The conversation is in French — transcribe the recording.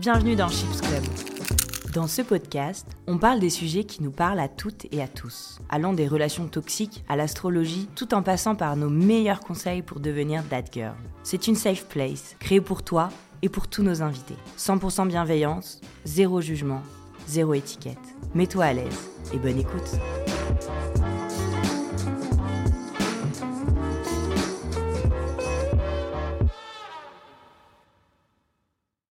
Bienvenue dans Chips Club. Dans ce podcast, on parle des sujets qui nous parlent à toutes et à tous, allant des relations toxiques à l'astrologie, tout en passant par nos meilleurs conseils pour devenir that girl. C'est une safe place, créée pour toi et pour tous nos invités. 100% bienveillance, zéro jugement, zéro étiquette. Mets-toi à l'aise et bonne écoute.